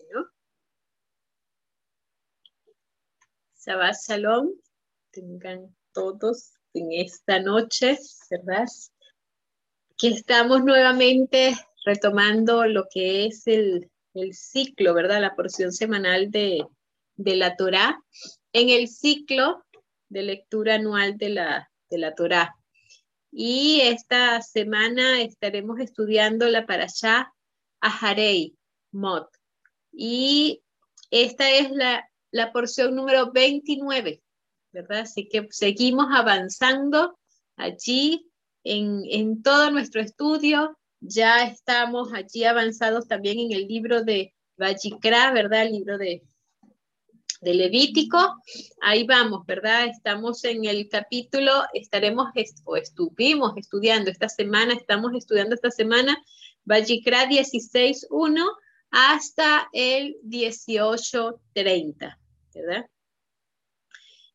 Bueno. Shabbat Shalom. Tengan todos en esta noche, ¿verdad? Que estamos nuevamente retomando lo que es el, ciclo, ¿verdad? La porción semanal de, de la Torá. En el ciclo de lectura anual de la, de la Torá. Y esta semana estaremos estudiando la Parashá Aharei Mot. Y esta es la, la porción número 29, ¿verdad? Así que seguimos avanzando allí en, en todo nuestro estudio. Ya estamos allí avanzados también en el libro de Vajikra, ¿verdad? El libro de, de Levítico. Ahí vamos, ¿verdad? Estamos en el capítulo, estaremos o estuvimos estudiando esta semana, estamos estudiando esta semana Vajikra 16.1 hasta el 18.30, ¿verdad?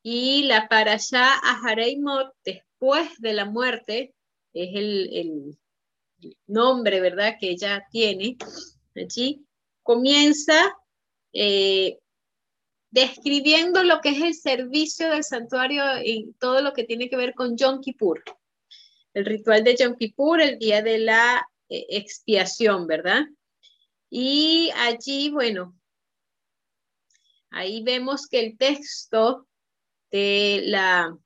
Y la parasha Ahareimot, después de la muerte, es el, el nombre, ¿verdad?, que ella tiene allí, comienza eh, describiendo lo que es el servicio del santuario y todo lo que tiene que ver con Yom Kippur. El ritual de Yom Kippur, el día de la eh, expiación, ¿verdad? Y allí, bueno, ahí vemos que el texto de la,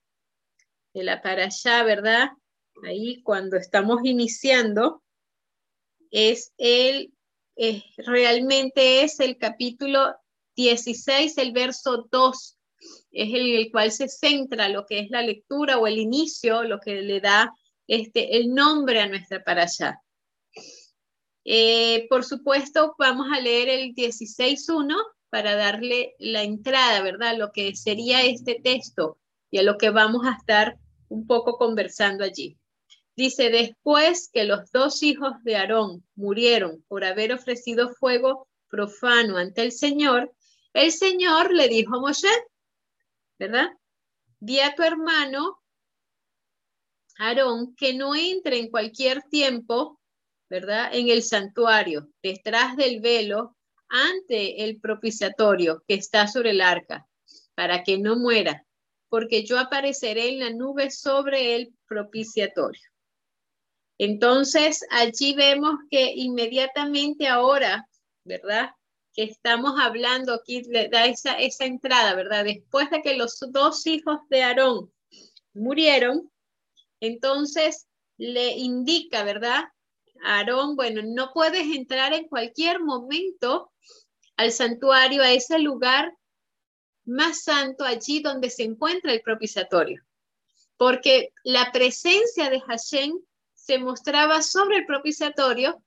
de la parasha, ¿verdad? Ahí cuando estamos iniciando, es el, realmente es el capítulo 16, el verso 2, es el, el cual se centra lo que es la lectura o el inicio, lo que le da este, el nombre a nuestra parasha. Eh, por supuesto, vamos a leer el 16.1 para darle la entrada, ¿verdad? Lo que sería este texto y a lo que vamos a estar un poco conversando allí. Dice, después que los dos hijos de Aarón murieron por haber ofrecido fuego profano ante el Señor, el Señor le dijo a Moshe, ¿verdad? Di a tu hermano Aarón que no entre en cualquier tiempo, ¿verdad? En el santuario, detrás del velo, ante el propiciatorio que está sobre el arca, para que no muera, porque yo apareceré en la nube sobre el propiciatorio. Entonces, allí vemos que inmediatamente ahora, ¿verdad? que estamos hablando aquí, le da esa, esa entrada, ¿verdad? Después de que los dos hijos de Aarón murieron, entonces le indica, ¿verdad? Aarón, bueno, no puedes entrar en cualquier momento al santuario, a ese lugar más santo, allí donde se encuentra el propiciatorio, porque la presencia de Hashem se mostraba sobre el propiciatorio,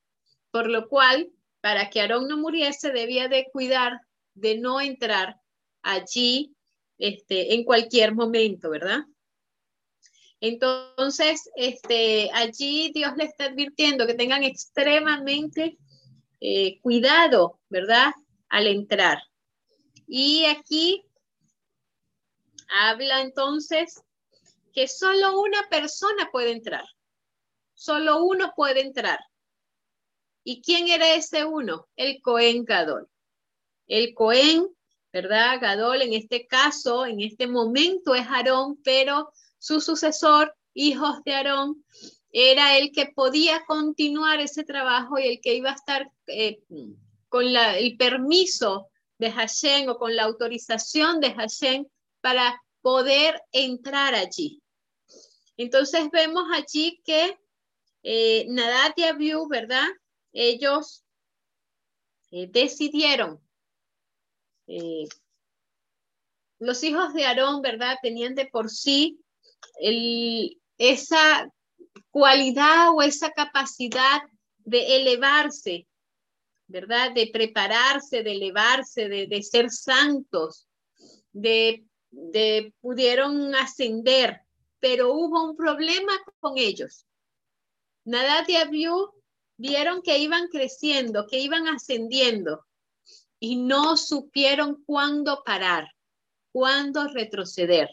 por lo cual para que Aarón no muriese, debía de cuidar de no entrar allí este, en cualquier momento, ¿verdad? Entonces, este, allí Dios le está advirtiendo que tengan extremadamente eh, cuidado, ¿verdad? Al entrar. Y aquí habla entonces que solo una persona puede entrar. Solo uno puede entrar. ¿Y quién era ese uno? El Cohen Gadol. El Cohen, ¿verdad? Gadol en este caso, en este momento es Aarón, pero su sucesor, hijos de Aarón, era el que podía continuar ese trabajo y el que iba a estar eh, con el permiso de Hashem o con la autorización de Hashem para poder entrar allí. Entonces vemos allí que eh, Nadat y Abiú, ¿verdad? ellos eh, decidieron, eh, los hijos de Aarón, ¿verdad? Tenían de por sí esa cualidad o esa capacidad de elevarse, ¿verdad? De prepararse, de elevarse, de, ser santos, de, de pudieron ascender, pero hubo un problema con ellos. Nada de Abiú vieron que iban creciendo, que iban ascendiendo y no supieron cuándo parar, cuándo retroceder.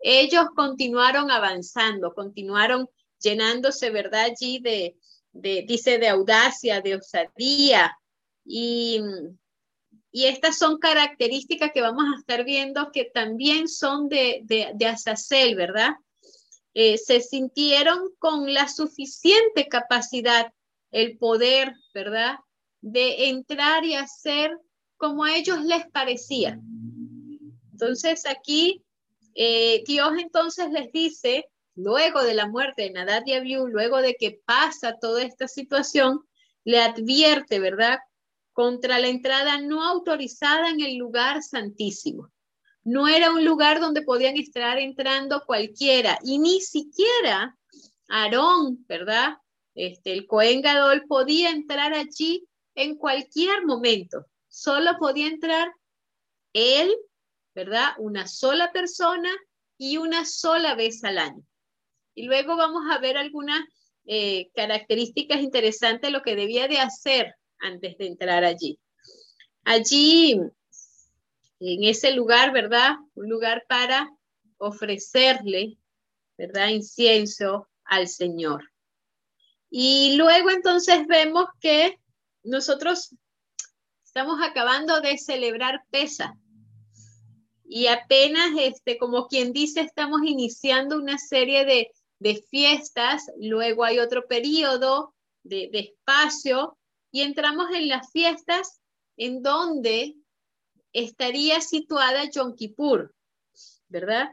Ellos continuaron avanzando, continuaron llenándose, ¿verdad? Allí de, dice, de audacia, de osadía, Y, y estas son características que vamos a estar viendo que también son de, de, de Azazel, ¿verdad? Eh, se sintieron con la suficiente capacidad, el poder, ¿verdad? De entrar y hacer como a ellos les parecía. Entonces aquí eh, Dios entonces les dice, luego de la muerte de Nadab y Abiú, luego de que pasa toda esta situación, le advierte, ¿verdad? Contra la entrada no autorizada en el lugar santísimo. No era un lugar donde podían estar entrando cualquiera y ni siquiera Aarón, ¿verdad? Este, el Cohen Gadol podía entrar allí en cualquier momento. Solo podía entrar él ¿verdad? Una sola persona y una sola vez al año. Y luego vamos a ver algunas eh, características interesantes lo que debía de hacer antes de entrar allí. Allí, en ese lugar, ¿verdad? Un lugar para ofrecerle, ¿verdad? Incienso al Señor. Y luego entonces vemos que nosotros estamos acabando de celebrar Pesa, y apenas, este, como quien dice, estamos iniciando una serie de, fiestas, luego hay otro periodo de, espacio y entramos en las fiestas en donde estaría situada Yom Kippur, ¿verdad?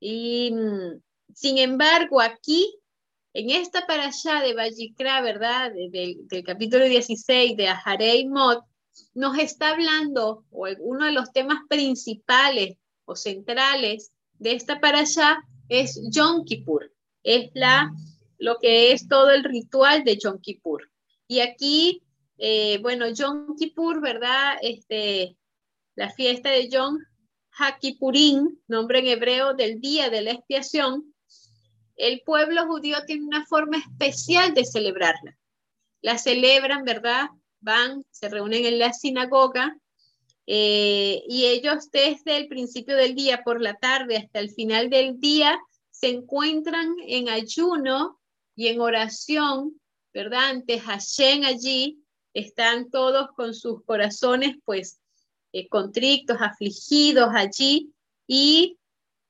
Y mm, sin embargo, aquí, en esta allá de Vajikra, ¿verdad? del capítulo 16 de Aharei Mot, nos está hablando, o uno de los temas principales o centrales de esta allá es Yom Kippur, es la, lo que es todo el ritual de Yom Kippur. Y aquí, eh, bueno, Yom Kippur, ¿verdad? Este, la fiesta de Yom HaKippurim, nombre en hebreo del día de la expiación, el pueblo judío tiene una forma especial de celebrarla. La celebran, ¿verdad? Van, se reúnen en la sinagoga eh, y ellos desde el principio del día por la tarde hasta el final del día se encuentran en ayuno y en oración, ¿verdad? Ante Hashem allí están todos con sus corazones pues eh, contrictos, afligidos allí y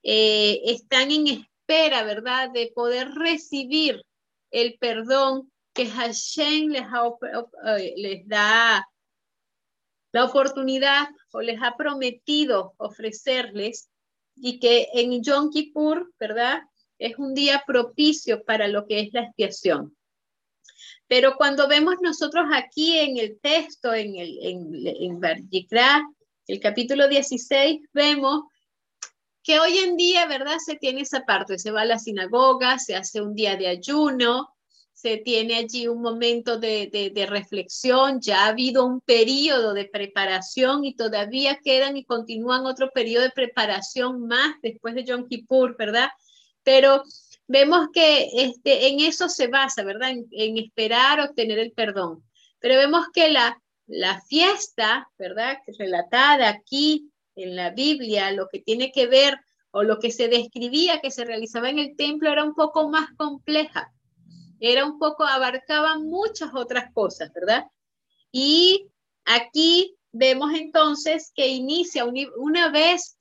eh, están en espera, ¿verdad? De poder recibir el perdón que Hashem les, eh, les da la oportunidad o les ha prometido ofrecerles y que en Yom Kippur, ¿verdad? Es un día propicio para lo que es la expiación. Pero cuando vemos nosotros aquí en el texto, en el en, en el capítulo 16, vemos que hoy en día, ¿verdad? Se tiene esa parte, se va a la sinagoga, se hace un día de ayuno, se tiene allí un momento de, reflexión, ya ha habido un periodo de preparación y todavía quedan y continúan otro periodo de preparación más después de Yom Kippur, ¿verdad? Pero vemos que este, en eso se basa, ¿verdad? En, esperar obtener el perdón. Pero vemos que la, la fiesta, ¿verdad? Relatada aquí en la Biblia, lo que tiene que ver o lo que se describía que se realizaba en el templo era un poco más compleja era un poco, abarcaba muchas otras cosas, ¿verdad? Y aquí vemos entonces que inicia una vez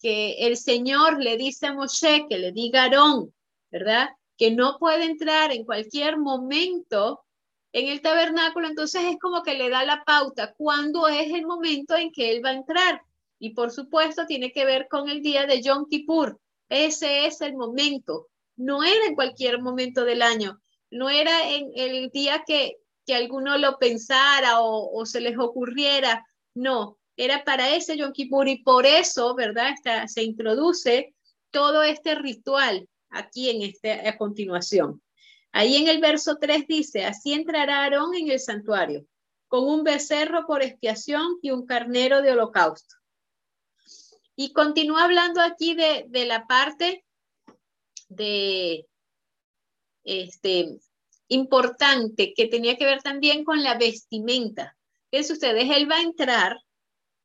que el Señor le dice a Moshe que le diga a Aarón, ¿verdad? Que no puede entrar en cualquier momento en el tabernáculo, entonces es como que le da la pauta cuándo es el momento en que él va a entrar. Y por supuesto tiene que ver con el día de Yom Kippur. Ese es el momento. No era en cualquier momento del año no era en el día que, que alguno lo pensara o, se les ocurriera, no, era para ese Yom Kippur y por eso, ¿verdad? se introduce todo este ritual aquí en este, a continuación. Ahí en el verso 3 dice, así entrará Aarón en el santuario, con un becerro por expiación y un carnero de holocausto. Y continúa hablando aquí de, de la parte de, este, importante que tenía que ver también con la vestimenta. Fíjense ustedes, él va a entrar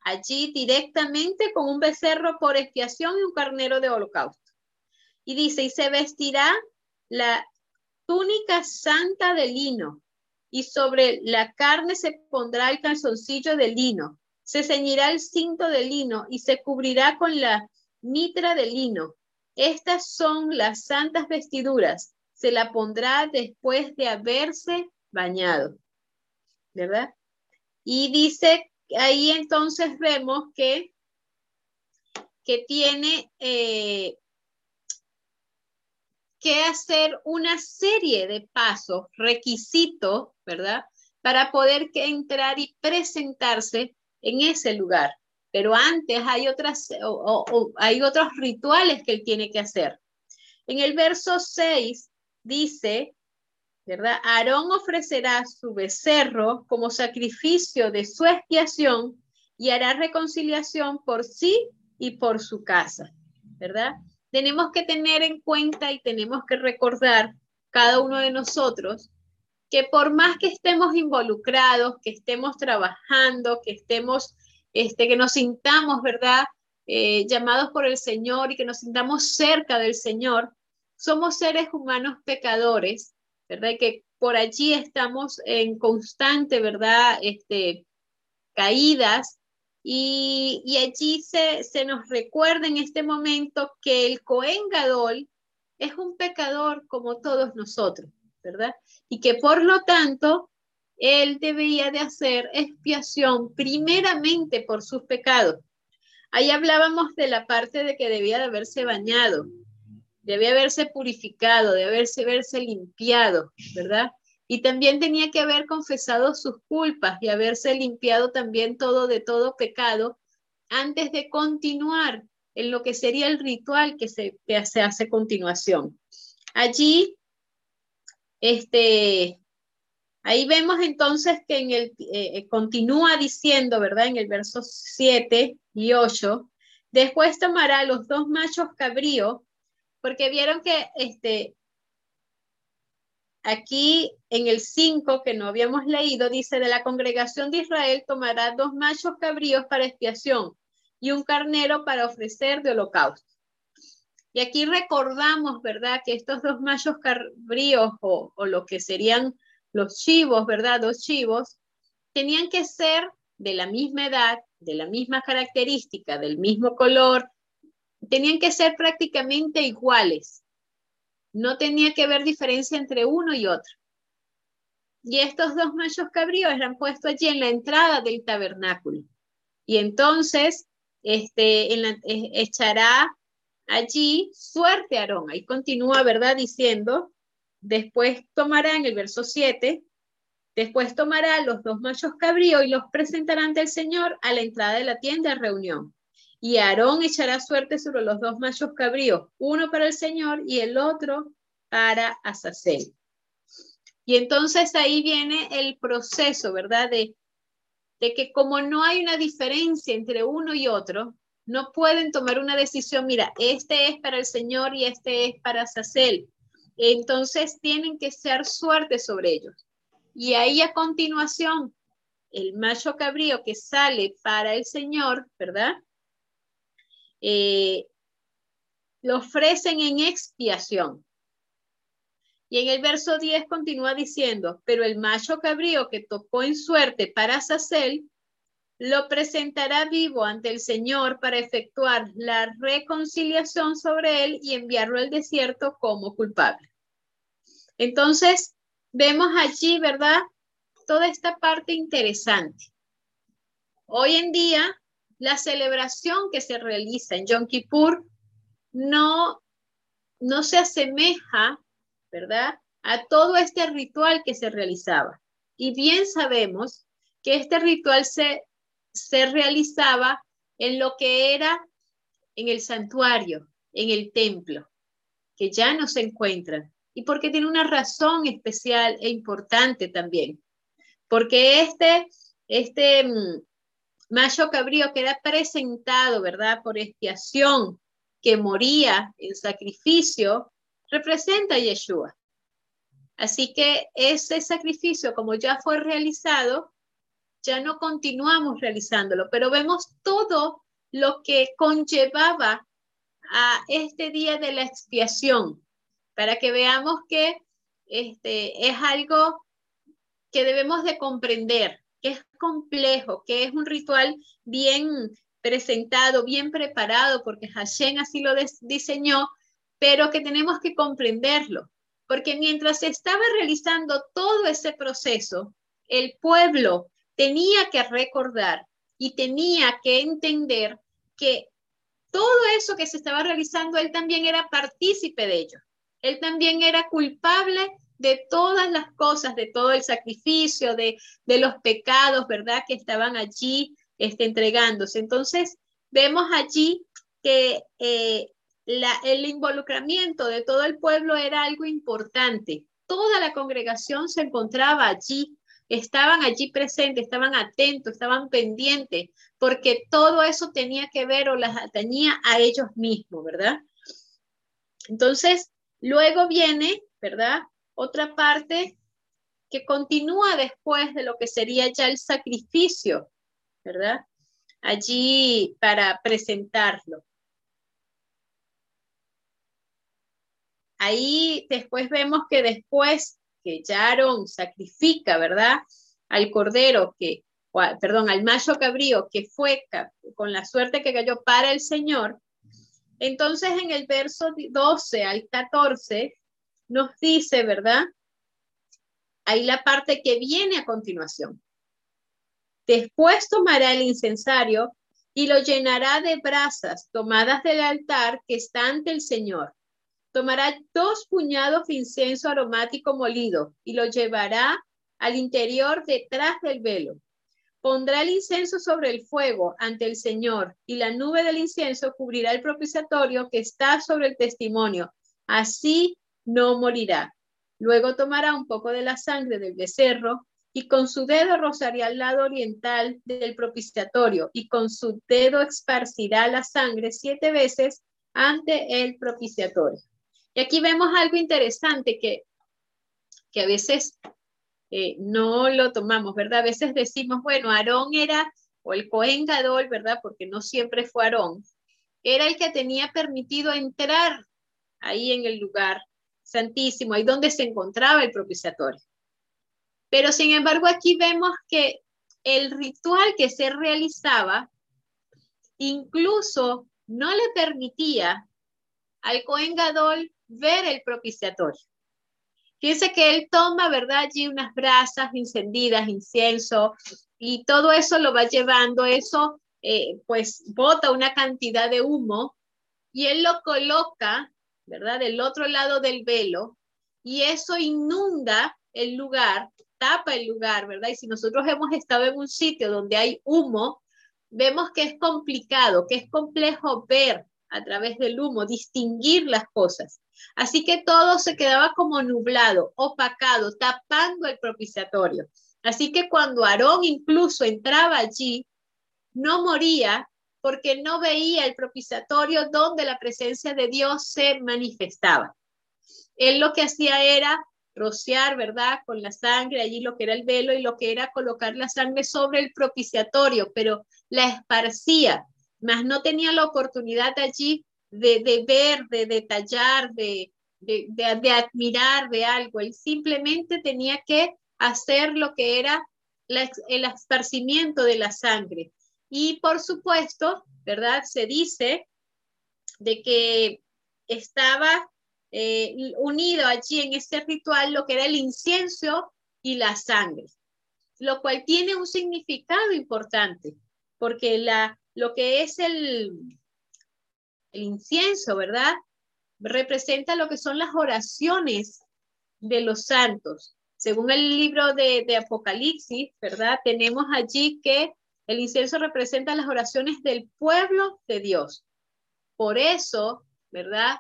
allí directamente con un becerro por expiación y un carnero de holocausto. Y dice, y se vestirá la túnica santa de lino y sobre la carne se pondrá el calzoncillo de lino, se ceñirá el cinto de lino y se cubrirá con la mitra de lino. Estas son las santas vestiduras. Se la pondrá después de haberse bañado. ¿Verdad? Y dice, ahí entonces vemos que, que tiene eh, que hacer una serie de pasos, requisitos, ¿verdad? Para poder entrar y presentarse en ese lugar. Pero antes hay, otras, hay otros rituales que él tiene que hacer. En el verso 6 dice, ¿verdad? Aarón ofrecerá su becerro como sacrificio de su expiación y hará reconciliación por sí y por su casa, ¿verdad? tenemos que tener en cuenta y tenemos que recordar cada uno de nosotros que por más que estemos involucrados, que estemos trabajando, que estemos, este, que nos sintamos, ¿verdad? Eh, llamados por el Señor y que nos sintamos cerca del Señor, somos seres humanos pecadores, ¿verdad? Que por allí estamos en constante, ¿verdad? Este, caídas y, allí se, se, nos recuerda en este momento que el Cohen Gadol es un pecador como todos nosotros, ¿verdad? Y que por lo tanto, él debía de hacer expiación primeramente por sus pecados. Ahí hablábamos de la parte de que debía de haberse bañado, debía haberse purificado, de haberse, haberse limpiado, ¿verdad? y también tenía que haber confesado sus culpas y haberse limpiado también todo de todo pecado antes de continuar en lo que sería el ritual que se, hace a continuación. Allí, este, ahí vemos entonces que en el, eh, eh, continúa diciendo, ¿verdad? En el verso 7 y 8, después tomará los dos machos cabríos, porque vieron que este, Aquí en el 5 que no habíamos leído, dice, de la congregación de Israel tomará dos machos cabríos para expiación y un carnero para ofrecer de holocausto. Y aquí recordamos, ¿verdad? Que estos dos machos cabríos o, o lo que serían los chivos, ¿verdad? Dos chivos, tenían que ser de la misma edad, de la misma característica, del mismo color, tenían que ser prácticamente iguales. No tenía que haber diferencia entre uno y otro. Y estos dos machos cabríos eran puestos allí en la entrada del tabernáculo. Y entonces este, en e, echará allí suerte Aarón. Ahí continúa, ¿verdad? Diciendo, después tomará en el verso 7, después tomará los dos machos cabríos y los presentará ante el Señor a la entrada de la tienda de reunión. Y Aarón echará suerte sobre los dos machos cabríos, uno para el Señor y el otro para Azazel. Y entonces ahí viene el proceso, ¿verdad? De, que como no hay una diferencia entre uno y otro, no pueden tomar una decisión, mira, este es para el Señor y este es para Azazel. Entonces tienen que ser suerte sobre ellos. Y ahí a continuación, el macho cabrío que sale para el Señor, ¿verdad? Eh, lo ofrecen en expiación. Y en el verso 10 continúa diciendo, pero el macho cabrío que tocó en suerte para Sacel, lo presentará vivo ante el Señor para efectuar la reconciliación sobre él y enviarlo al desierto como culpable. Entonces, vemos allí, ¿verdad? Toda esta parte interesante. Hoy en día la celebración que se realiza en Yom Kippur no, no se asemeja, ¿verdad? A todo este ritual que se realizaba. Y bien sabemos que este ritual se, se realizaba en lo que era en el santuario, en el templo, que ya no se encuentran. Y porque tiene una razón especial e importante también. Porque este, este macho cabrío que era presentado, ¿verdad? Por expiación, que moría en sacrificio, representa a Yeshua. Así que ese sacrificio, como ya fue realizado, ya no continuamos realizándolo, pero vemos todo lo que conllevaba a este día de la expiación, para que veamos que este, es algo que debemos de comprender, que es complejo, que es un ritual bien presentado, bien preparado, porque Hashem así lo diseñó, pero que tenemos que comprenderlo, porque mientras se estaba realizando todo ese proceso, el pueblo tenía que recordar y tenía que entender que todo eso que se estaba realizando, él también era partícipe de ello. Él también era culpable de todas las cosas, de todo el sacrificio, de, los pecados, ¿verdad? Que estaban allí este, entregándose. Entonces, vemos allí que eh, el involucramiento de todo el pueblo era algo importante. Toda la congregación se encontraba allí, estaban allí presentes, estaban atentos, estaban pendientes, porque todo eso tenía que ver o las atañía a ellos mismos, ¿verdad? Entonces, luego viene, ¿verdad? Otra parte que continúa después de lo que sería ya el sacrificio, ¿verdad? Allí para presentarlo. Ahí después vemos que después que Yaron sacrifica, ¿verdad? Al cordero que, perdón, al macho cabrío que fue con la suerte que cayó para el Señor. Entonces en el verso 12 al 14 nos dice, ¿verdad? Ahí la parte que viene a continuación. Después tomará el incensario y lo llenará de brasas tomadas del altar que está ante el Señor Tomará dos puñados de incienso aromático molido y lo llevará al interior detrás del velo. Pondrá el incienso sobre el fuego ante el Señor y la nube del incienso cubrirá el propiciatorio que está sobre el testimonio. Así no morirá. Luego tomará un poco de la sangre del becerro y con su dedo rozaría al lado oriental del propiciatorio y con su dedo esparcirá la sangre siete veces ante el propiciatorio. Y aquí vemos algo interesante que, que a veces eh, no lo tomamos, ¿verdad? A veces decimos, bueno, Aarón era, o el Cohen Gadol, ¿verdad? Porque no siempre fue Aarón, era el que tenía permitido entrar ahí en el lugar santísimo, ahí donde se encontraba el propiciatorio. Pero sin embargo, aquí vemos que el ritual que se realizaba incluso no le permitía al Cohen Gadol ver el propiciatorio. Fíjense que él toma, ¿verdad? Allí unas brasas encendidas, incienso, y todo eso lo va llevando, eso eh, pues bota una cantidad de humo y él lo coloca, ¿verdad? Del otro lado del velo y eso inunda el lugar, tapa el lugar, ¿verdad? Y si nosotros hemos estado en un sitio donde hay humo, vemos que es complicado, que es complejo ver a través del humo, distinguir las cosas. Así que todo se quedaba como nublado, opacado, tapando el propiciatorio. Así que cuando Aarón incluso entraba allí, no moría porque no veía el propiciatorio donde la presencia de Dios se manifestaba. Él lo que hacía era rociar, ¿verdad? Con la sangre, allí lo que era el velo y lo que era colocar la sangre sobre el propiciatorio, pero la esparcía, más no tenía la oportunidad allí de, ver, de detallar, de, de, admirar de algo. Él simplemente tenía que hacer lo que era el esparcimiento de la sangre. Y por supuesto, ¿verdad? Se dice de que estaba eh, unido allí en este ritual lo que era el incienso y la sangre, lo cual tiene un significado importante, porque la, lo que es el, el incienso, ¿verdad? Representa lo que son las oraciones de los santos. Según el libro de, Apocalipsis, ¿verdad? Tenemos allí que el incienso representa las oraciones del pueblo de Dios. Por eso, ¿verdad?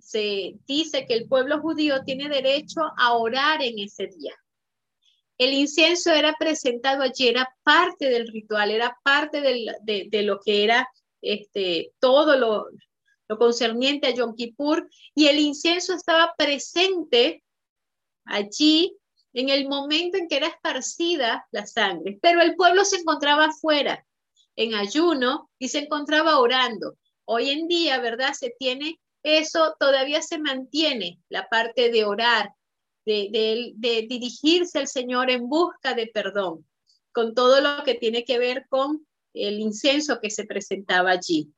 Se dice que el pueblo judío tiene derecho a orar en ese día. El incienso era presentado allí, era parte del ritual, era parte de, lo que era este, todo lo, lo concerniente a Yom Kippur, y el incienso estaba presente allí en el momento en que era esparcida la sangre, pero el pueblo se encontraba afuera, en ayuno, y se encontraba orando. Hoy en día, ¿verdad? Se tiene eso, todavía se mantiene la parte de orar, de, dirigirse al Señor en busca de perdón, con todo lo que tiene que ver con el incenso que se presentaba allí.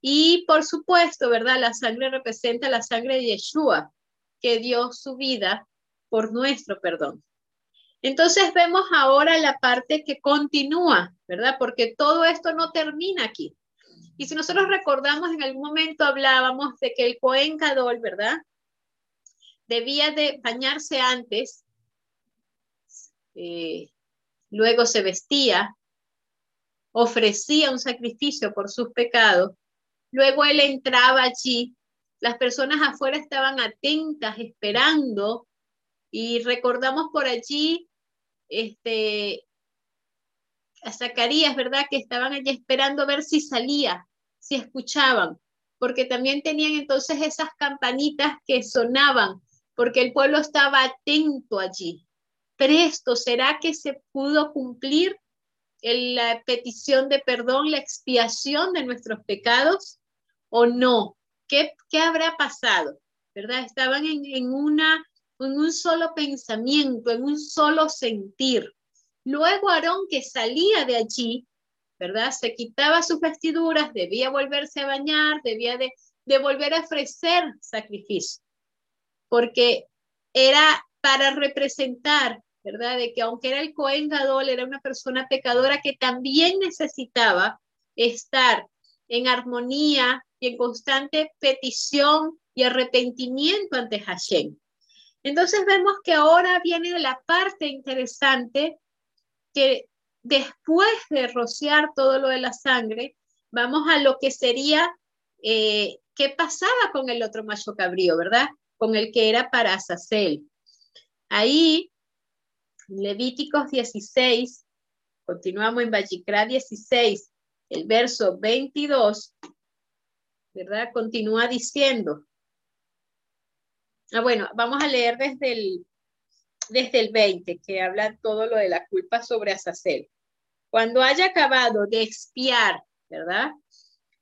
Y por supuesto, ¿verdad? La sangre representa la sangre de Yeshua, que dio su vida por nuestro perdón. Entonces vemos ahora la parte que continúa, ¿verdad? Porque todo esto no termina aquí. Y si nosotros recordamos, en algún momento hablábamos de que el Cohen Gadol, ¿verdad? Debía de bañarse antes, eh, luego se vestía, ofrecía un sacrificio por sus pecados, luego él entraba allí, las personas afuera estaban atentas, esperando, y recordamos por allí este, a Zacarías, ¿verdad? Que estaban allí esperando ver si salía, si escuchaban, porque también tenían entonces esas campanitas que sonaban, porque el pueblo estaba atento allí. Presto, ¿será que se pudo cumplir la petición de perdón, la expiación de nuestros pecados o no? ¿Qué, qué habrá pasado? ¿Verdad? Estaban en, en una en un solo pensamiento, en un solo sentir. Luego Aarón que salía de allí, ¿verdad? Se quitaba sus vestiduras, debía volverse a bañar, debía de, volver a ofrecer sacrificio, porque era para representar, ¿verdad? De que aunque era el Cohen Gadol, era una persona pecadora que también necesitaba estar en armonía y en constante petición y arrepentimiento ante Hashem. Entonces vemos que ahora viene la parte interesante que después de rociar todo lo de la sangre, vamos a lo que sería eh, qué pasaba con el otro macho cabrío, ¿verdad? Con el que era para Azazel. Ahí, Levíticos 16, continuamos en Vallicrá 16, el verso 22, ¿verdad? Continúa diciendo, Ah, bueno, vamos a leer desde el, desde el 20, que habla todo lo de la culpa sobre Azazel. Cuando haya acabado de expiar, ¿verdad?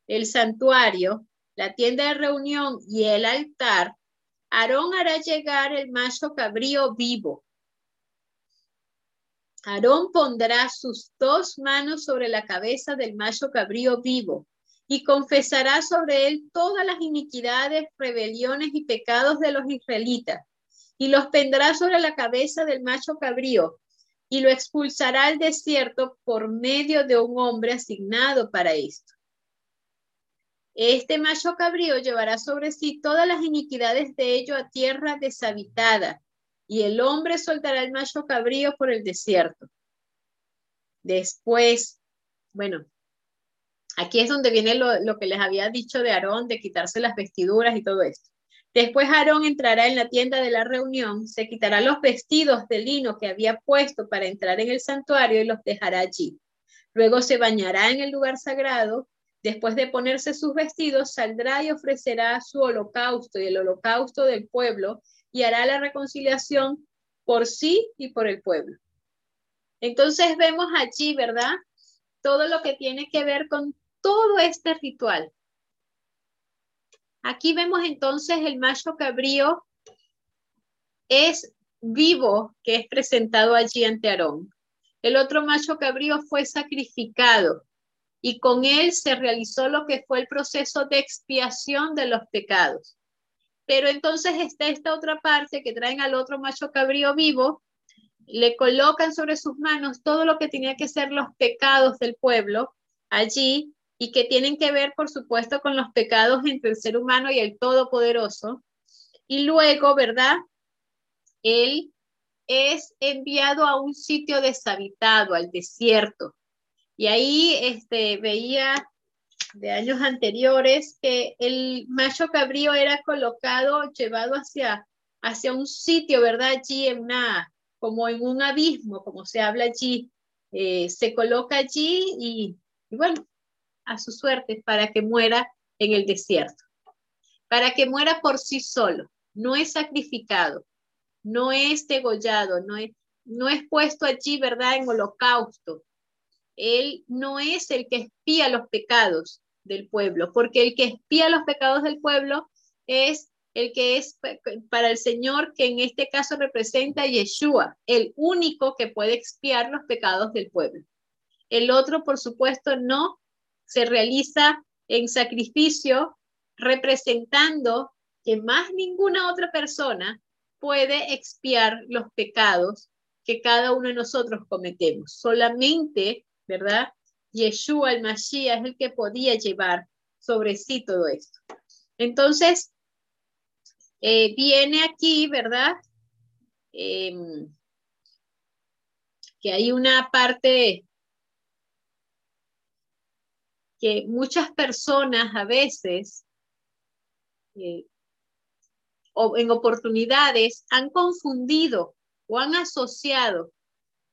El santuario, la tienda de reunión y el altar, Aarón hará llegar el macho cabrío vivo. Aarón pondrá sus dos manos sobre la cabeza del macho cabrío vivo y confesará sobre él todas las iniquidades, rebeliones y pecados de los israelitas, y los tendrá sobre la cabeza del macho cabrío, y lo expulsará al desierto por medio de un hombre asignado para esto. Este macho cabrío llevará sobre sí todas las iniquidades de ello a tierra deshabitada, y el hombre soltará el macho cabrío por el desierto. Después, bueno, Aquí es donde viene lo, que les había dicho de Aarón, de quitarse las vestiduras y todo esto. Después Aarón entrará en la tienda de la reunión, se quitará los vestidos de lino que había puesto para entrar en el santuario y los dejará allí. Luego se bañará en el lugar sagrado. Después de ponerse sus vestidos, saldrá y ofrecerá su holocausto y el holocausto del pueblo y hará la reconciliación por sí y por el pueblo. Entonces vemos allí, ¿verdad? Todo lo que tiene que ver con todo este ritual. Aquí vemos entonces el macho cabrío es vivo que es presentado allí ante Aarón. El otro macho cabrío fue sacrificado y con él se realizó lo que fue el proceso de expiación de los pecados. Pero entonces está esta otra parte que traen al otro macho cabrío vivo, le colocan sobre sus manos todo lo que tenía que ser los pecados del pueblo allí y que tienen que ver, por supuesto, con los pecados entre el ser humano y el Todopoderoso. Y luego, ¿verdad? Él es enviado a un sitio deshabitado, al desierto. Y ahí este, veía de años anteriores que el macho cabrío era colocado, llevado hacia, hacia un sitio, ¿verdad? Allí en una, como en un abismo, como se habla allí. Eh, se coloca allí y, y bueno, a su suerte para que muera en el desierto, para que muera por sí solo, no es sacrificado, no es degollado, no es, no es puesto allí, ¿verdad?, en holocausto. Él no es el que espía los pecados del pueblo, porque el que espía los pecados del pueblo es el que es para el Señor, que en este caso representa a Yeshua, el único que puede expiar los pecados del pueblo. El otro, por supuesto, no se realiza en sacrificio representando que más ninguna otra persona puede expiar los pecados que cada uno de nosotros cometemos. Solamente, ¿verdad? Yeshua, el Mashiach, es el que podía llevar sobre sí todo esto. Entonces, eh, viene aquí, ¿verdad? Em, que hay una parte que muchas personas a veces eh, o en oportunidades han confundido o han asociado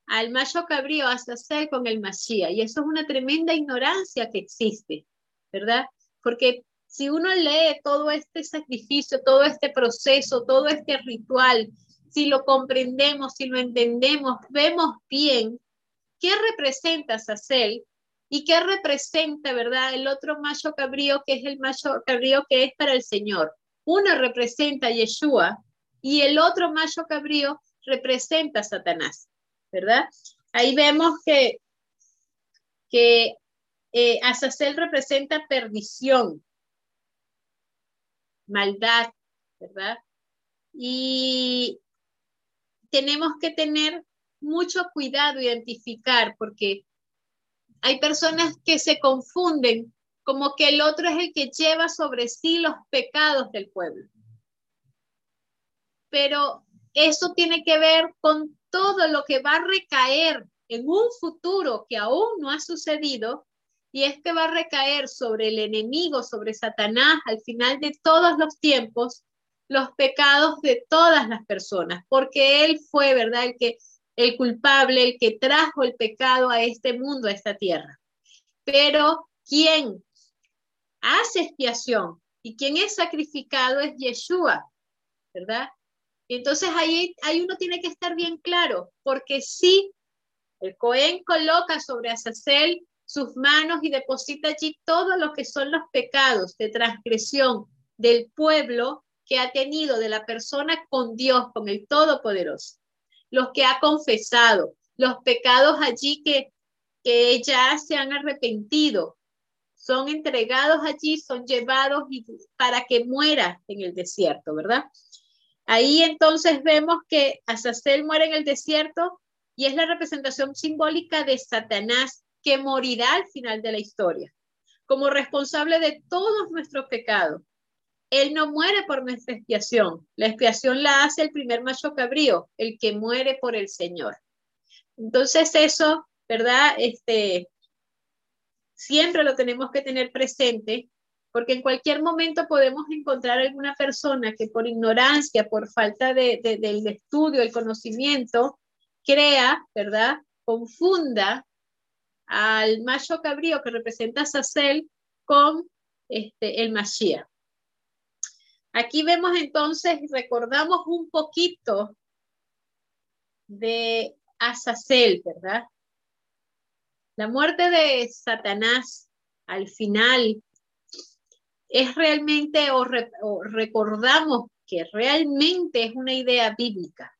al macho cabrío hasta ser con el Mashiach. Y eso es una tremenda ignorancia que existe, ¿verdad? Porque si uno lee todo este sacrificio, todo este proceso, todo este ritual, si lo comprendemos, si lo entendemos, vemos bien qué representa Sacel y qué representa, ¿verdad? El otro macho cabrío que es el macho cabrío que es para el Señor. Uno representa a Yeshua y el otro macho cabrío representa a Satanás, ¿verdad? Ahí vemos que, que eh, Azazel representa perdición, maldad, ¿verdad? Y tenemos que tener mucho cuidado, identificar, porque hay personas que se confunden como que el otro es el que lleva sobre sí los pecados del pueblo. Pero eso tiene que ver con todo lo que va a recaer en un futuro que aún no ha sucedido y es que va a recaer sobre el enemigo, sobre Satanás, al final de todos los tiempos, los pecados de todas las personas, porque él fue, ¿verdad?, el que el culpable, el que trajo el pecado a este mundo, a esta tierra. Pero quien hace expiación y quien es sacrificado es Yeshua, ¿verdad? Entonces ahí, ahí uno tiene que estar bien claro, porque si el Cohen coloca sobre Azazel sus manos y deposita allí todo lo que son los pecados de transgresión del pueblo que ha tenido de la persona con Dios, con el Todopoderoso, los que ha confesado, los pecados allí que, que ya se han arrepentido, son entregados allí, son llevados para que muera en el desierto, ¿verdad? Ahí entonces vemos que Azazel muere en el desierto y es la representación simbólica de Satanás que morirá al final de la historia, como responsable de todos nuestros pecados. Él no muere por nuestra expiación. La expiación la hace el primer macho cabrío, el que muere por el Señor. Entonces eso, ¿verdad? Este, siempre lo tenemos que tener presente porque en cualquier momento podemos encontrar alguna persona que por ignorancia, por falta de, del estudio, el conocimiento, crea, ¿verdad? Confunda al macho cabrío que representa a Sacel con este, el Mashiach. Aquí vemos entonces, recordamos un poquito de Azazel, ¿verdad? La muerte de Satanás al final es realmente, o, o recordamos que realmente es una idea bíblica.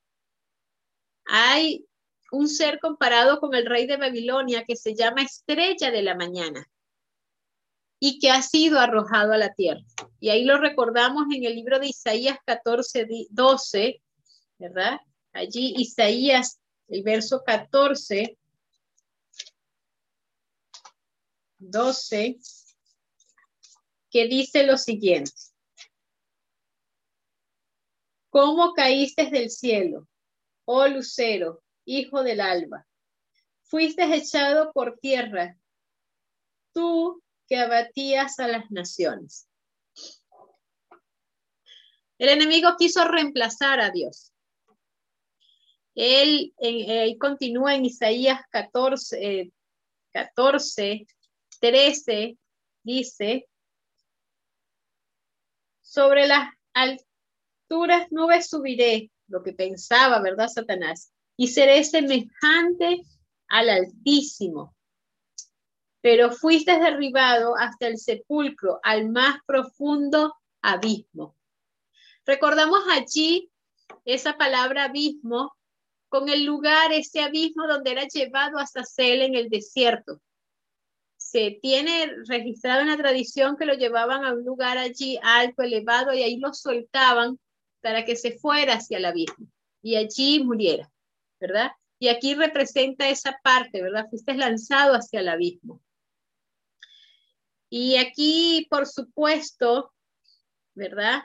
Hay un ser comparado con el rey de Babilonia que se llama estrella de la mañana y que ha sido arrojado a la tierra. Y ahí lo recordamos en el libro de Isaías 14, 12, ¿verdad? Allí Isaías, el verso 14, 12, que dice lo siguiente. ¿Cómo caíste del cielo, oh lucero, hijo del alba. Fuiste echado por tierra, tú que abatías a las naciones. El enemigo quiso reemplazar a Dios. Él, continúa en Isaías 14, 14, 13, dice, sobre las alturas nubes subiré, lo que pensaba, ¿verdad, Satanás? y seré semejante al Altísimo. Pero fuiste derribado hasta el sepulcro, al más profundo abismo. Recordamos allí esa palabra abismo con el lugar, ese abismo donde era llevado a Sacel en el desierto. Se tiene registrado en la tradición que lo llevaban a un lugar allí alto, elevado, y ahí lo soltaban para que se fuera hacia el abismo y allí muriera, ¿verdad? Y aquí representa esa parte, ¿verdad? Fuiste lanzado hacia el abismo. Y aquí, por supuesto, ¿verdad?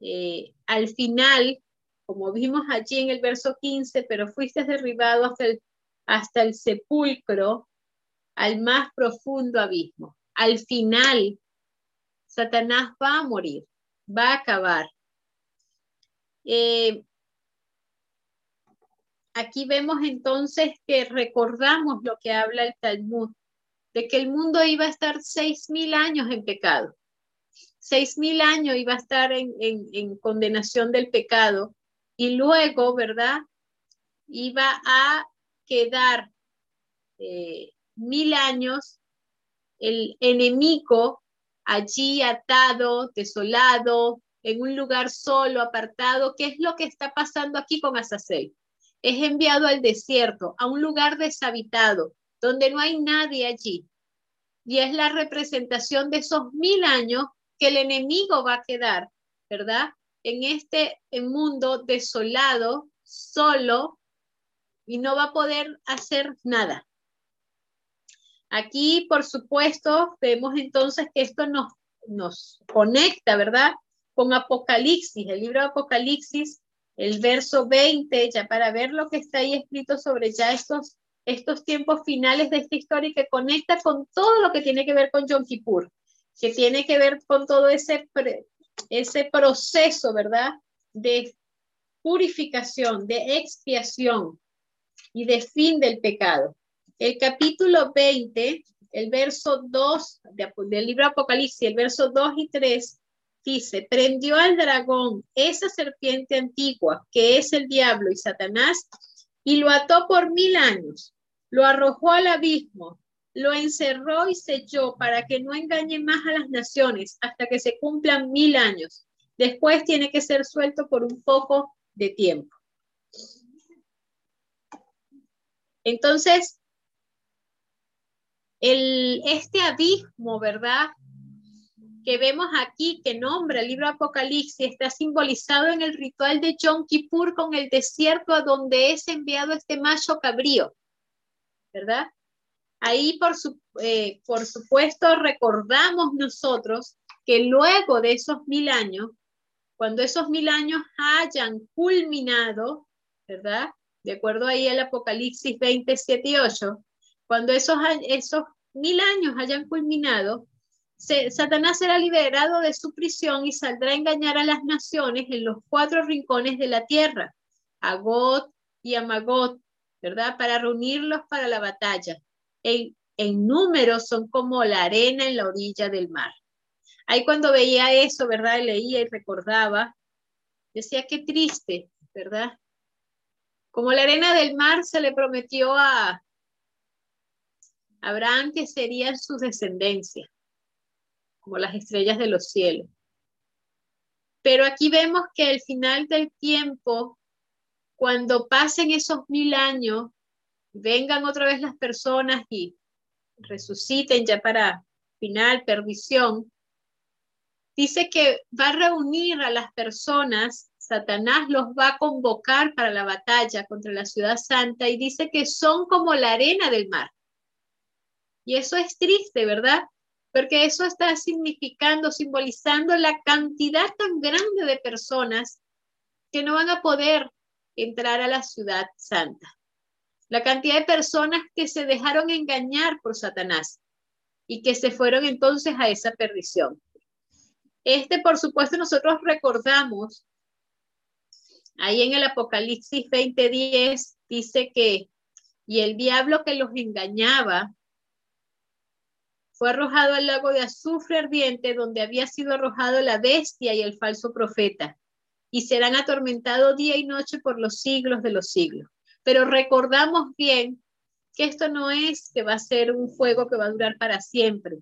Eh, al final, como vimos allí en el verso 15, pero fuiste derribado hasta el, hasta el sepulcro, al más profundo abismo. Al final, Satanás va a morir, va a acabar. Eh, aquí vemos entonces que recordamos lo que habla el Talmud, de que el mundo iba a estar seis mil años en pecado seis mil años iba a estar en, condenación del pecado y luego, ¿verdad? Iba a quedar eh, mil años el enemigo allí atado, desolado, en un lugar solo, apartado. ¿Qué es lo que está pasando aquí con Azazel? Es enviado al desierto, a un lugar deshabitado, donde no hay nadie allí. Y es la representación de esos mil años que el enemigo va a quedar, ¿verdad? En este mundo desolado, solo, y no va a poder hacer nada. Aquí, por supuesto, vemos entonces que esto nos, nos conecta, ¿verdad? Con Apocalipsis, el libro de Apocalipsis, el verso 20, ya para ver lo que está ahí escrito sobre ya estos, estos tiempos finales de esta historia y que conecta con todo lo que tiene que ver con Yom Kippur que tiene que ver con todo ese, ese proceso, ¿verdad? De purificación, de expiación y de fin del pecado. El capítulo 20, el verso 2 del libro Apocalipsis, el verso 2 y 3, dice, prendió al dragón, esa serpiente antigua, que es el diablo y Satanás, y lo ató por mil años, lo arrojó al abismo lo encerró y selló para que no engañe más a las naciones hasta que se cumplan mil años. Después tiene que ser suelto por un poco de tiempo. Entonces, el, este abismo, ¿verdad? Que vemos aquí, que nombra el libro Apocalipsis, está simbolizado en el ritual de Yom Kippur con el desierto a donde es enviado este macho cabrío, ¿verdad? Ahí, por, eh, por supuesto, recordamos nosotros que luego de esos mil años, cuando esos mil años hayan culminado, ¿verdad? De acuerdo ahí al Apocalipsis 27 y 8, cuando esos, esos mil años hayan culminado, Satanás será liberado de su prisión y saldrá a engañar a las naciones en los cuatro rincones de la tierra, a God y a Magot, ¿verdad? Para reunirlos para la batalla en, en números son como la arena en la orilla del mar. Ahí cuando veía eso, ¿verdad? Leía y recordaba, decía, qué triste, ¿verdad? Como la arena del mar se le prometió a Abraham que sería su descendencia, como las estrellas de los cielos. Pero aquí vemos que al final del tiempo, cuando pasen esos mil años, vengan otra vez las personas y resuciten ya para final, perdición, dice que va a reunir a las personas, Satanás los va a convocar para la batalla contra la ciudad santa y dice que son como la arena del mar. Y eso es triste, ¿verdad? Porque eso está significando, simbolizando la cantidad tan grande de personas que no van a poder entrar a la ciudad santa la cantidad de personas que se dejaron engañar por Satanás y que se fueron entonces a esa perdición. Este, por supuesto, nosotros recordamos, ahí en el Apocalipsis 20:10 dice que, y el diablo que los engañaba fue arrojado al lago de azufre ardiente donde había sido arrojado la bestia y el falso profeta, y serán atormentados día y noche por los siglos de los siglos. Pero recordamos bien que esto no es que va a ser un fuego que va a durar para siempre,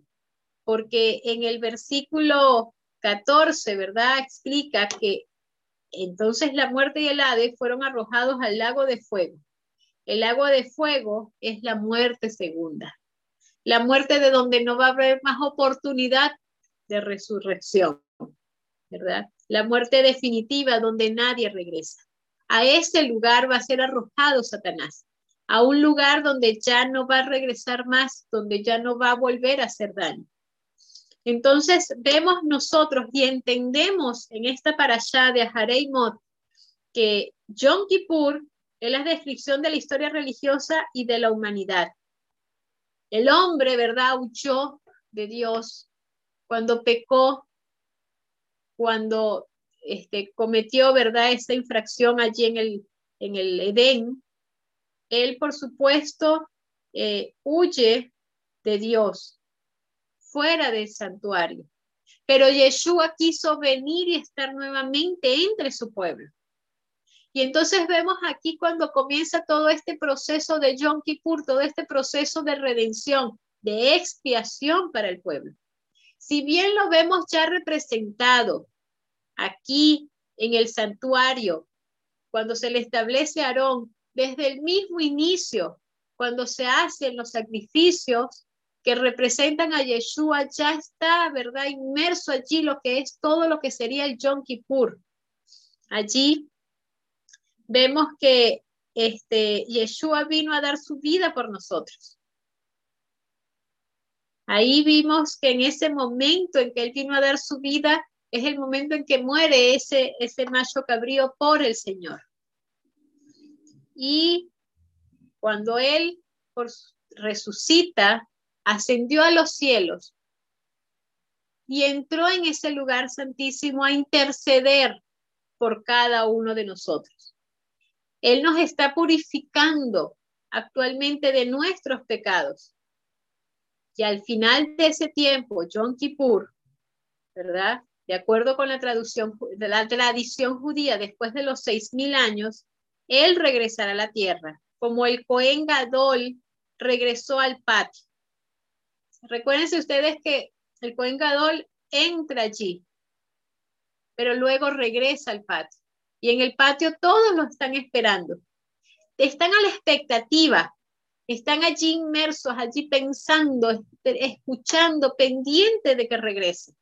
porque en el versículo 14, ¿verdad? Explica que entonces la muerte y el Hades fueron arrojados al lago de fuego. El lago de fuego es la muerte segunda. La muerte de donde no va a haber más oportunidad de resurrección, ¿verdad? La muerte definitiva donde nadie regresa. A ese lugar va a ser arrojado Satanás, a un lugar donde ya no va a regresar más, donde ya no va a volver a hacer daño. Entonces vemos nosotros y entendemos en esta parasha de Aharei que Yom Kippur es la descripción de la historia religiosa y de la humanidad. El hombre, ¿verdad?, huyó de Dios cuando pecó, cuando este, cometió, ¿verdad?, esa infracción allí en el, en el Edén. Él, por supuesto, eh, huye de Dios fuera del santuario. Pero Yeshua quiso venir y estar nuevamente entre su pueblo. Y entonces vemos aquí cuando comienza todo este proceso de Yom Kippur, todo este proceso de redención, de expiación para el pueblo. Si bien lo vemos ya representado aquí en el santuario, cuando se le establece a Aarón, desde el mismo inicio, cuando se hacen los sacrificios, que representan a Yeshua, ya está, ¿verdad? Inmerso allí lo que es todo lo que sería el Yom Kippur. Allí vemos que este, Yeshua vino a dar su vida por nosotros. Ahí vimos que en ese momento en que él vino a dar su vida, es el momento en que muere ese, ese macho cabrío por el Señor. Y cuando él resucita, ascendió a los cielos y entró en ese lugar santísimo a interceder por cada uno de nosotros. Él nos está purificando actualmente de nuestros pecados. Y al final de ese tiempo, Yom Kippur, ¿verdad? De acuerdo con la traducción la tradición judía, después de los seis mil años, él regresará a la tierra, como el Cohen Gadol regresó al patio. Recuérdense ustedes que el Cohen Gadol entra allí, pero luego regresa al patio. Y en el patio todos lo están esperando. Están a la expectativa, están allí inmersos, allí pensando, escuchando, pendientes de que regrese.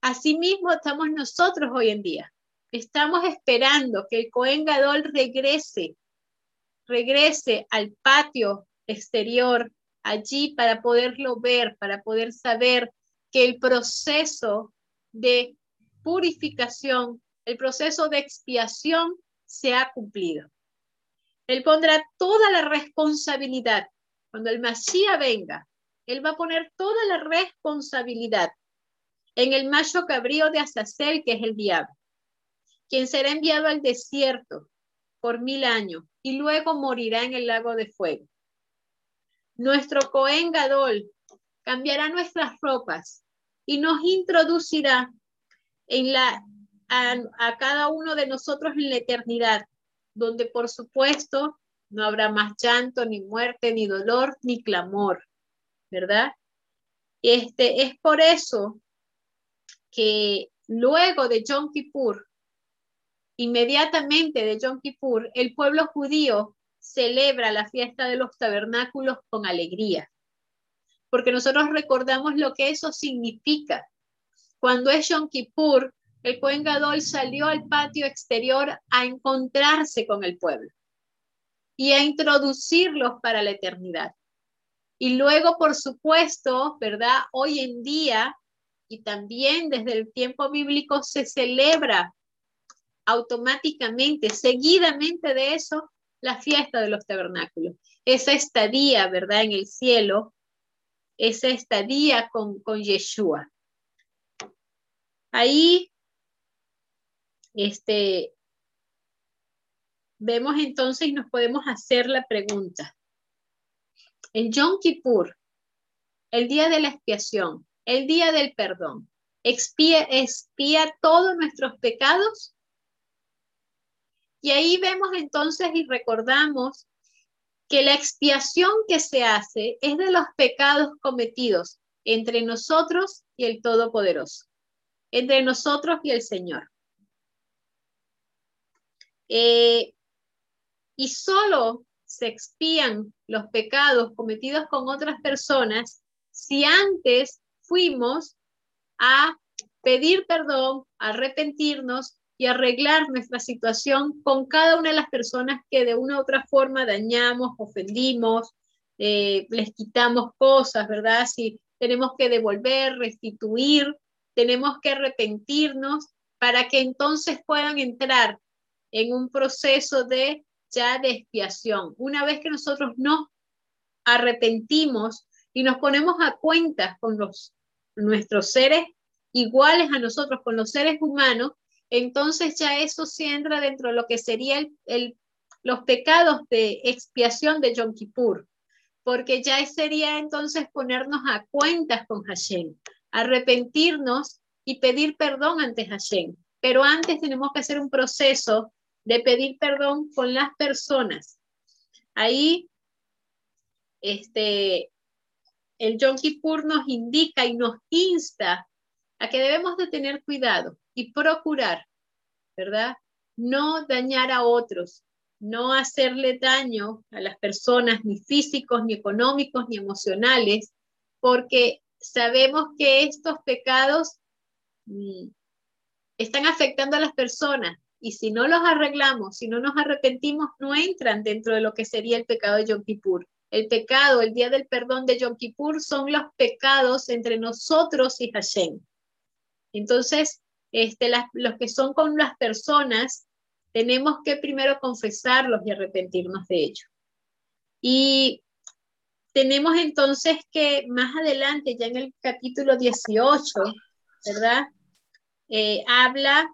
Asimismo estamos nosotros hoy en día. Estamos esperando que el Cohen Gadol regrese, regrese al patio exterior allí para poderlo ver, para poder saber que el proceso de purificación, el proceso de expiación se ha cumplido. Él pondrá toda la responsabilidad. Cuando el Masías venga, Él va a poner toda la responsabilidad en el macho cabrío de Azazel, que es el diablo, quien será enviado al desierto por mil años y luego morirá en el lago de fuego. Nuestro Cohen Gadol cambiará nuestras ropas y nos introducirá en la, a, cada uno de nosotros en la eternidad, donde por supuesto no habrá más llanto, ni muerte, ni dolor, ni clamor, ¿verdad? Este, es por eso que luego de Yom Kippur, inmediatamente de Yom Kippur, el pueblo judío celebra la fiesta de los tabernáculos con alegría, porque nosotros recordamos lo que eso significa. Cuando es Yom Kippur, el Cohen Gadol salió al patio exterior a encontrarse con el pueblo y a introducirlos para la eternidad. Y luego, por supuesto, ¿verdad? Hoy en día y también desde el tiempo bíblico se celebra automáticamente, seguidamente de eso, la fiesta de los tabernáculos, esa estadía, ¿verdad? En el cielo, esa estadía con, con Yeshua. Ahí, este, vemos entonces y nos podemos hacer la pregunta. En Yom Kippur, el día de la expiación, el día del perdón, expía, expía todos nuestros pecados y ahí vemos entonces y recordamos que la expiación que se hace es de los pecados cometidos entre nosotros y el Todopoderoso. entre nosotros y el Señor. Eh, y solo se expían los pecados cometidos con otras personas si antes fuimos a pedir perdón, arrepentirnos y arreglar nuestra situación con cada una de las personas que de una u otra forma dañamos, ofendimos, eh, les quitamos cosas, ¿verdad? Si tenemos que devolver, restituir, tenemos que arrepentirnos para que entonces puedan entrar en un proceso de ya de expiación. Una vez que nosotros nos arrepentimos y nos ponemos a cuentas con los, nuestros seres iguales a nosotros, con los seres humanos, entonces ya eso se entra dentro de lo que sería el, los pecados de expiación de Yom Kippur, porque ya sería entonces ponernos a cuentas con Hashem, arrepentirnos y pedir perdón ante Hashem. Pero antes tenemos que hacer un proceso de pedir perdón con las personas. Ahí, este, el Yom Kippur nos indica y nos insta a que debemos de tener cuidado y procurar, ¿verdad? No dañar a otros, no hacerle daño a las personas, ni físicos, ni económicos, ni emocionales, porque sabemos que estos pecados mm, están afectando a las personas y si no los arreglamos, si no nos arrepentimos, no entran dentro de lo que sería el pecado de Yom Kippur. El pecado, el día del perdón de Yom Kippur son los pecados entre nosotros y Hashem. Entonces, este, los que son con las personas, tenemos que primero confesarlos y arrepentirnos de ellos. Y tenemos entonces que más adelante, ya en el capítulo 18, ¿verdad? Eh, habla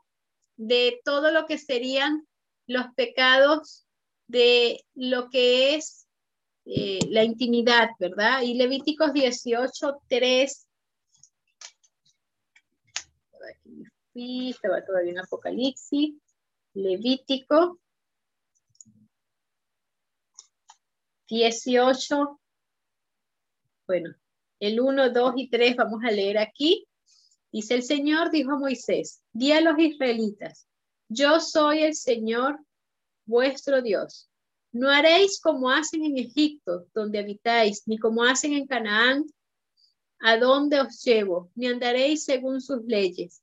de todo lo que serían los pecados de lo que es eh, la intimidad, ¿verdad? Y Levíticos 18, 3. Aquí estaba todavía en Apocalipsis. Levítico 18. Bueno, el 1, 2 y 3 vamos a leer aquí. Dice el Señor, dijo a Moisés, di a los israelitas, yo soy el Señor vuestro Dios. No haréis como hacen en Egipto, donde habitáis, ni como hacen en Canaán, a donde os llevo, ni andaréis según sus leyes.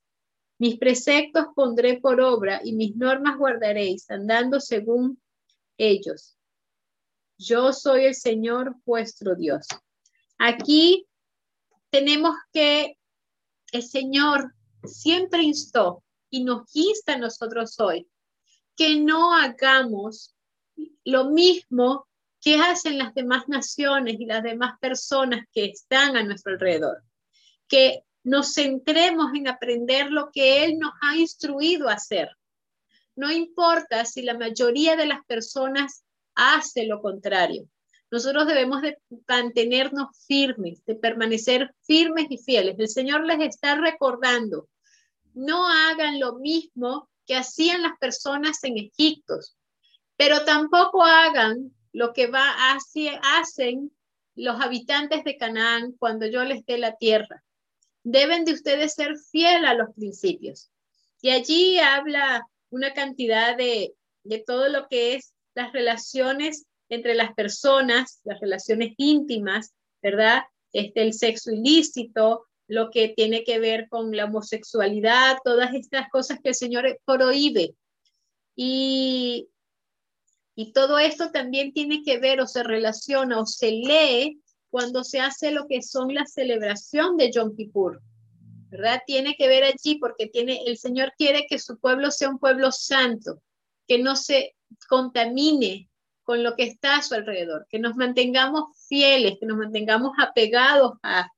Mis preceptos pondré por obra y mis normas guardaréis, andando según ellos. Yo soy el Señor vuestro Dios. Aquí tenemos que el Señor siempre instó y nos insta a nosotros hoy que no hagamos lo mismo que hacen las demás naciones y las demás personas que están a nuestro alrededor. Que nos centremos en aprender lo que Él nos ha instruido a hacer. No importa si la mayoría de las personas hace lo contrario. Nosotros debemos de mantenernos firmes, de permanecer firmes y fieles. El Señor les está recordando, no hagan lo mismo que hacían las personas en Egipto, pero tampoco hagan lo que va hacen los habitantes de Canaán cuando yo les dé la tierra. Deben de ustedes ser fieles a los principios. Y allí habla una cantidad de, de todo lo que es las relaciones entre las personas, las relaciones íntimas, ¿verdad? Este, el sexo ilícito, lo que tiene que ver con la homosexualidad, todas estas cosas que el Señor prohíbe. Y, y todo esto también tiene que ver o se relaciona o se lee cuando se hace lo que son la celebración de Yom Kippur. ¿Verdad? Tiene que ver allí porque tiene, el Señor quiere que su pueblo sea un pueblo santo, que no se contamine con lo que está a su alrededor, que nos mantengamos fieles, que nos mantengamos apegados a,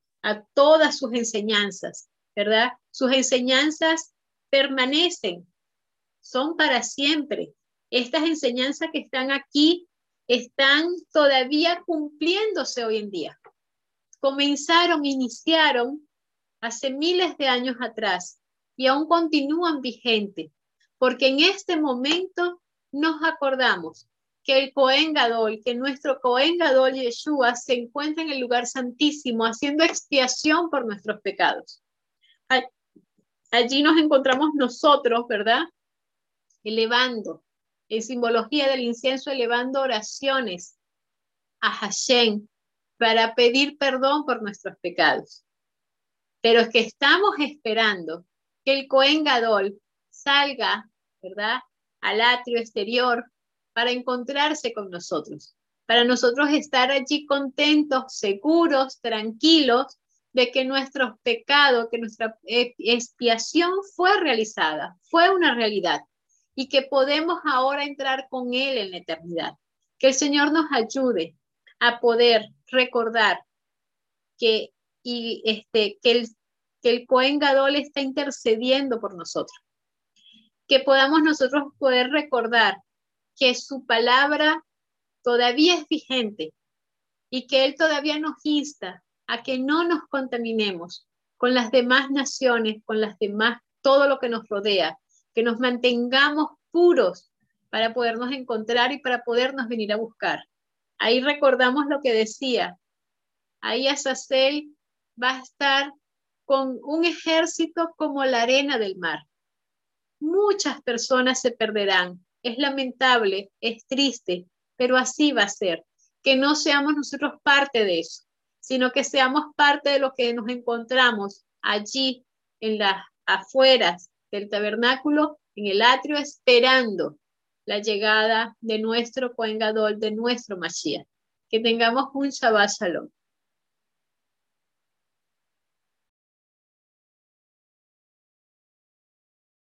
todas sus enseñanzas, ¿verdad? Sus enseñanzas permanecen, son para siempre. Estas enseñanzas que están aquí están todavía cumpliéndose hoy en día. Comenzaron, iniciaron hace miles de años atrás y aún continúan vigentes, porque en este momento nos acordamos que el Cohen Gadol, que nuestro Cohen Gadol Yeshua se encuentra en el lugar santísimo haciendo expiación por nuestros pecados. allí nos encontramos nosotros, ¿verdad? Elevando, en simbología del incienso, elevando oraciones a Hashem para pedir perdón por nuestros pecados. Pero es que estamos esperando que el Cohen Gadol salga, ¿verdad? Al atrio exterior para encontrarse con nosotros, para nosotros estar allí contentos, seguros, tranquilos de que nuestros pecados, que nuestra expiación fue realizada, fue una realidad y que podemos ahora entrar con Él en la eternidad. Que el Señor nos ayude a poder recordar que, y este, que, el, que el Cohen Gadol está intercediendo por nosotros. Que podamos nosotros poder recordar que su palabra todavía es vigente y que Él todavía nos insta a que no nos contaminemos con las demás naciones, con las demás, todo lo que nos rodea, que nos mantengamos puros para podernos encontrar y para podernos venir a buscar. Ahí recordamos lo que decía. Ahí Azazel va a estar con un ejército como la arena del mar. Muchas personas se perderán. Es lamentable, es triste, pero así va a ser. Que no seamos nosotros parte de eso, sino que seamos parte de lo que nos encontramos allí en las afueras del tabernáculo, en el atrio, esperando la llegada de nuestro Cohen de nuestro Mashiach. Que tengamos un Shabbat Shalom.